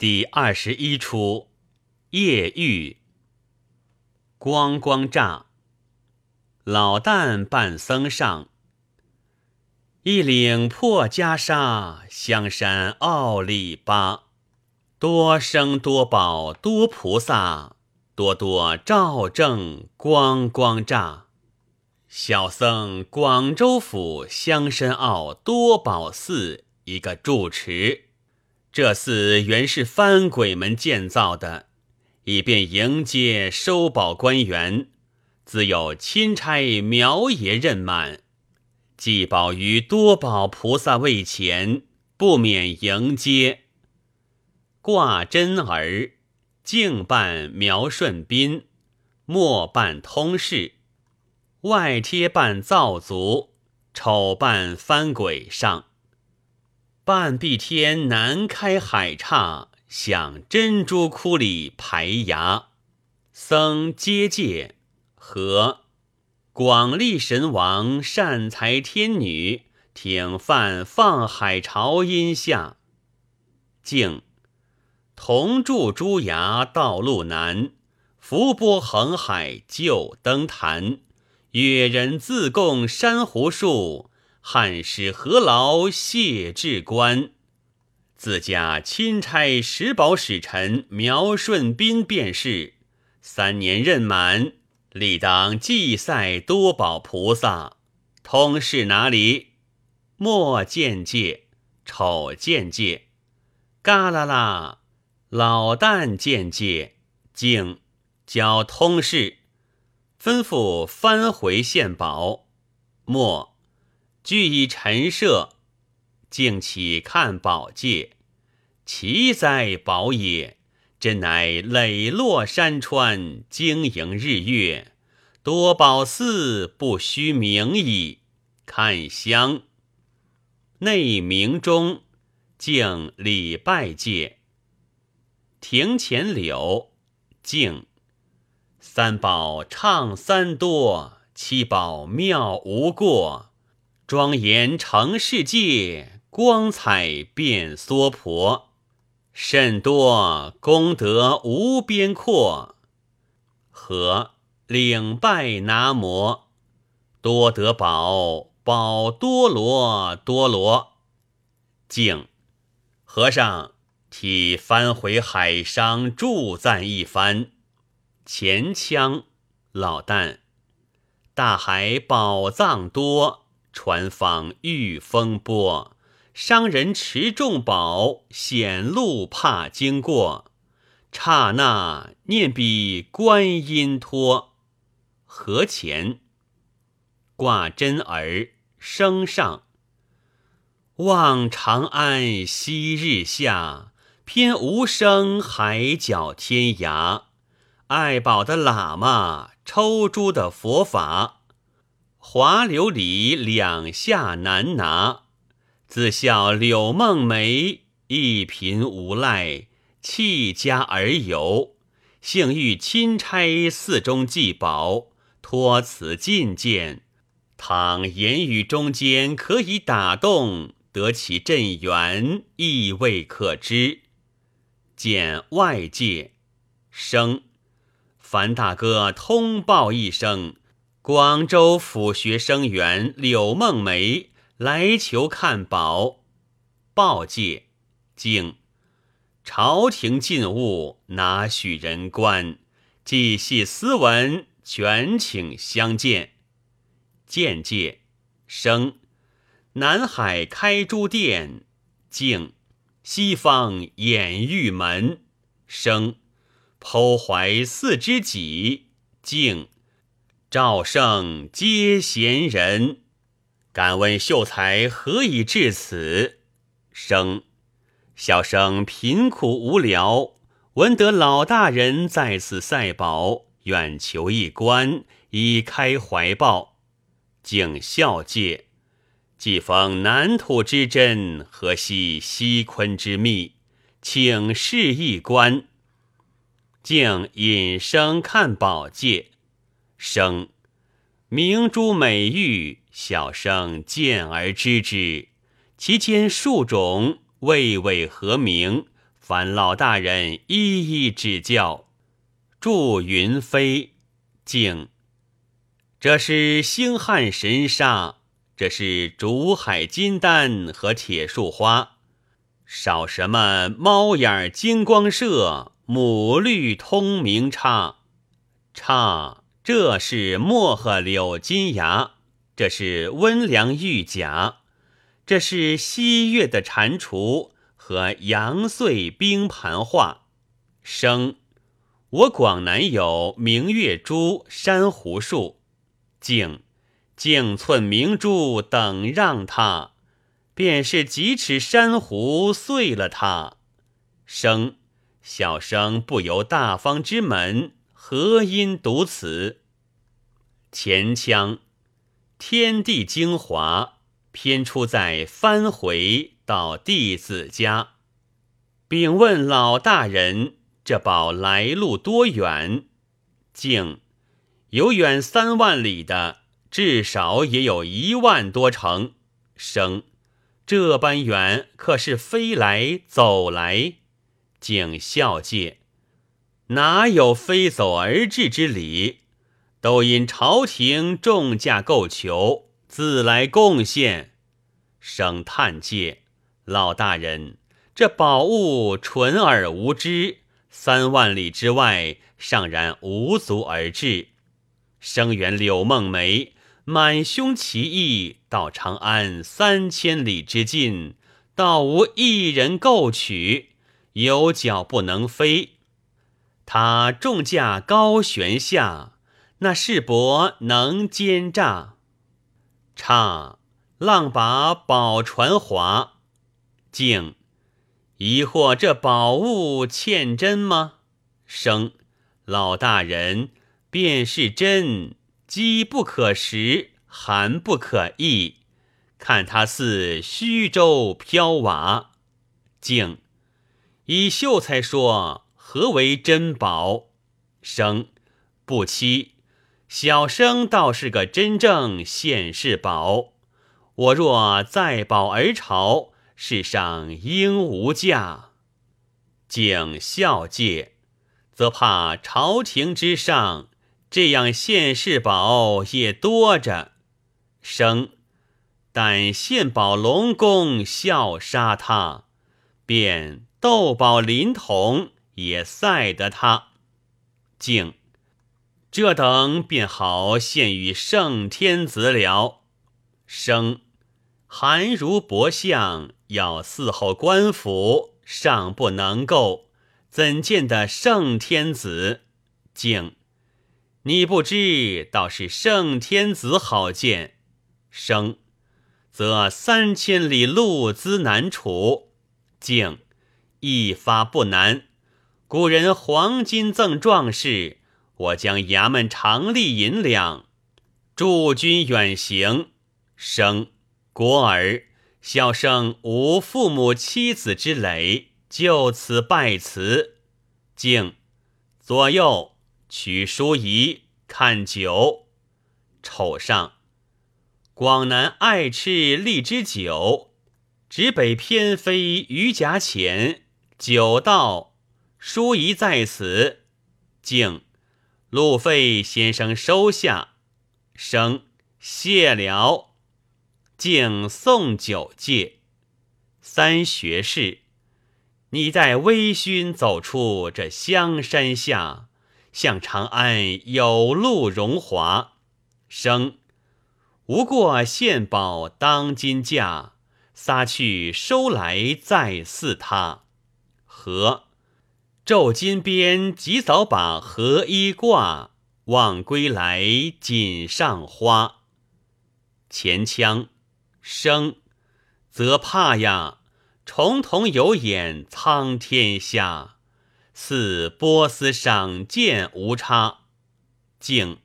第二十一出夜遇。光光乍，老旦扮僧上，一领破袈裟，香山奥里巴，多生多宝多菩萨，多多照正光光乍。小僧广州府香山坳多宝寺一个住持。这寺原是番鬼们建造的，以便迎接收宝官员。自有钦差苗爷任满，祭保于多宝菩萨位前，不免迎接。挂真儿，净办苗顺宾，末办通事，外贴办造族，丑办番鬼上。半壁天南开海刹，响珍珠窟里排牙。僧接戒和广利神王善财天女挺饭放海潮音下。敬同住珠崖道路南，浮波横海旧登坛。越人自贡珊瑚树。汉使何劳谢至官，自家钦差十宝使臣苗顺宾便是。三年任满，理当祭赛多宝菩萨。通事哪里？莫见戒，丑见戒。嘎啦啦，老旦见戒，竟交通事，吩咐翻回献宝。莫。俱以陈设，静起看宝界，奇哉宝也！真乃磊落山川，晶莹日月，多宝寺不虚名矣。看香内明中，敬礼拜界，庭前柳敬三宝唱三多，七宝妙无过。庄严成世界，光彩变娑婆，甚多功德无边阔。和领拜拿摩，多得宝宝多罗多罗。敬和尚替翻回海商助赞一番。前腔老旦，大海宝藏多。船舫遇风波，商人持重宝，险路怕经过。刹那念彼观音托，河前挂针儿升上，望长安昔日下，偏无声海角天涯。爱宝的喇嘛，抽珠的佛法。华琉里两下难拿，自笑柳梦梅一贫无赖，弃家而游。幸遇钦差寺中寄宝，托此进见。倘言语中间可以打动，得其镇缘，亦未可知。见外界生，樊大哥通报一声。广州府学生员柳梦梅来求看宝，报界敬朝廷禁物，哪许人观？既系斯文，全请相见。见戒生南海开珠殿，敬西方掩玉门，生剖怀四知己，敬。赵胜皆贤人，敢问秀才何以至此？生小生贫苦无聊，闻得老大人在此赛宝，愿求一观，以开怀抱。敬孝戒，既逢南土之珍，何惜西昆之秘？请示一观。敬引生看宝戒。生明珠美玉，小生见而知之。其间数种，未为何名？烦老大人一一指教。祝云飞，敬。这是星汉神砂，这是竹海金丹和铁树花，少什么猫眼金光射，母绿通明叉，叉，这是墨荷柳金芽，这是温凉玉甲，这是西月的蟾蜍和阳岁冰盘画，生，我广南有明月珠、珊瑚树。静，静寸明珠等让他，便是几尺珊瑚碎了他。生小生不由大方之门，何因独此？前腔天地精华，偏出在翻回到弟子家，禀问老大人，这宝来路多远？竟。有远三万里的，至少也有一万多程。生这般远，可是飞来走来？竟笑介，哪有飞走而至之理？都因朝廷重价购求，自来贡献。生叹介，老大人，这宝物纯而无知，三万里之外尚然无足而至。生源柳梦梅，满胸奇意，到长安三千里之近，倒无一人购取，有脚不能飞。他重价高悬下，那世伯能奸诈？差浪把宝船划，竟疑惑这宝物欠真吗？生老大人。便是真，饥不可食，寒不可抑。看他似虚舟飘瓦。静，以秀才说何为珍宝？生不期，小生倒是个真正现世宝。我若再保而朝，世上应无价。景孝戒，则怕朝廷之上。这样现世宝也多着，生但献宝龙宫笑杀他，便斗宝临潼也赛得他。敬这等便好献与圣天子了。生韩如伯相要伺候官府，尚不能够，怎见得圣天子？敬。你不知，倒是圣天子好见。生，则三千里路资难处；敬，一发不难。古人黄金赠壮士，我将衙门常例银两，助君远行。生，国儿，孝圣无父母妻子之累，就此拜辞。敬，左右。取书仪看酒，丑上。广南爱吃荔枝酒，直北偏飞鱼甲浅。酒到，书仪在此，敬路费先生收下。生谢了，敬送酒戒。三学士，你待微醺走出这香山下。向长安有路荣华，生无过献宝当今价，撒去收来再似他。和昼金边及早把荷衣挂，望归来锦上花。前腔生则怕呀，重瞳有眼苍天下。似波斯赏剑无差，静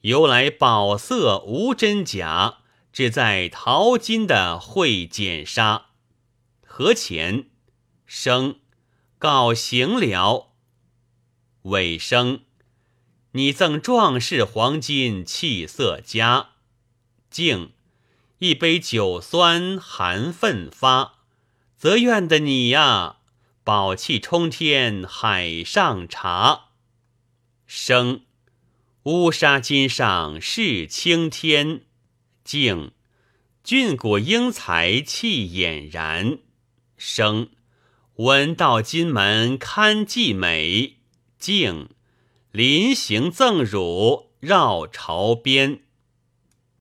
由来宝色无真假，只在淘金的会剪纱。何前生告行了，尾声你赠壮士黄金气色佳，敬一杯酒酸寒奋发，则愿的你呀。宝气冲天海上茶。生乌纱巾上是青天。敬俊骨英才气俨然。生闻道金门堪寄美。静临行赠汝绕朝边。